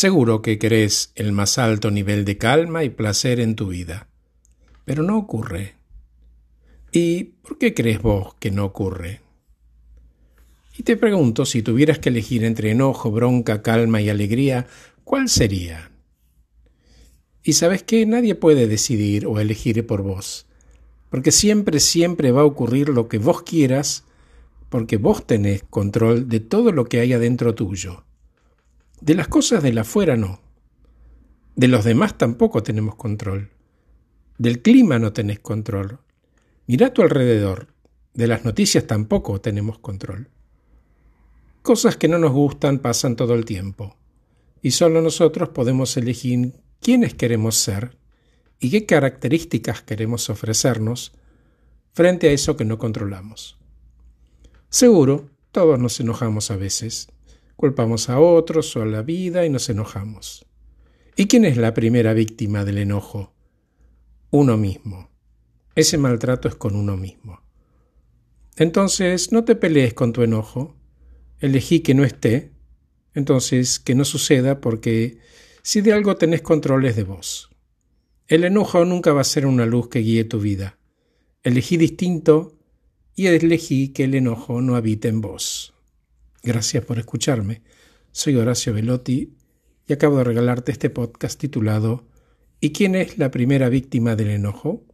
Seguro que querés el más alto nivel de calma y placer en tu vida, pero no ocurre. ¿Y por qué crees vos que no ocurre? Y te pregunto, si tuvieras que elegir entre enojo, bronca, calma y alegría, ¿cuál sería? Y sabes que nadie puede decidir o elegir por vos, porque siempre, siempre va a ocurrir lo que vos quieras, porque vos tenés control de todo lo que hay adentro tuyo. De las cosas de la afuera no. De los demás tampoco tenemos control. Del clima no tenés control. Mirá a tu alrededor. De las noticias tampoco tenemos control. Cosas que no nos gustan pasan todo el tiempo. Y solo nosotros podemos elegir quiénes queremos ser y qué características queremos ofrecernos frente a eso que no controlamos. Seguro, todos nos enojamos a veces, culpamos a otros o a la vida y nos enojamos. ¿Y quién es la primera víctima del enojo? Uno mismo. Ese maltrato es con uno mismo. Entonces, no te pelees con tu enojo, elegí que no esté, entonces que no suceda porque si de algo tenés control es de vos. El enojo nunca va a ser una luz que guíe tu vida. Elegí distinto y elegí que el enojo no habite en vos. Gracias por escucharme. Soy Horacio Velotti y acabo de regalarte este podcast titulado ¿Y quién es la primera víctima del enojo?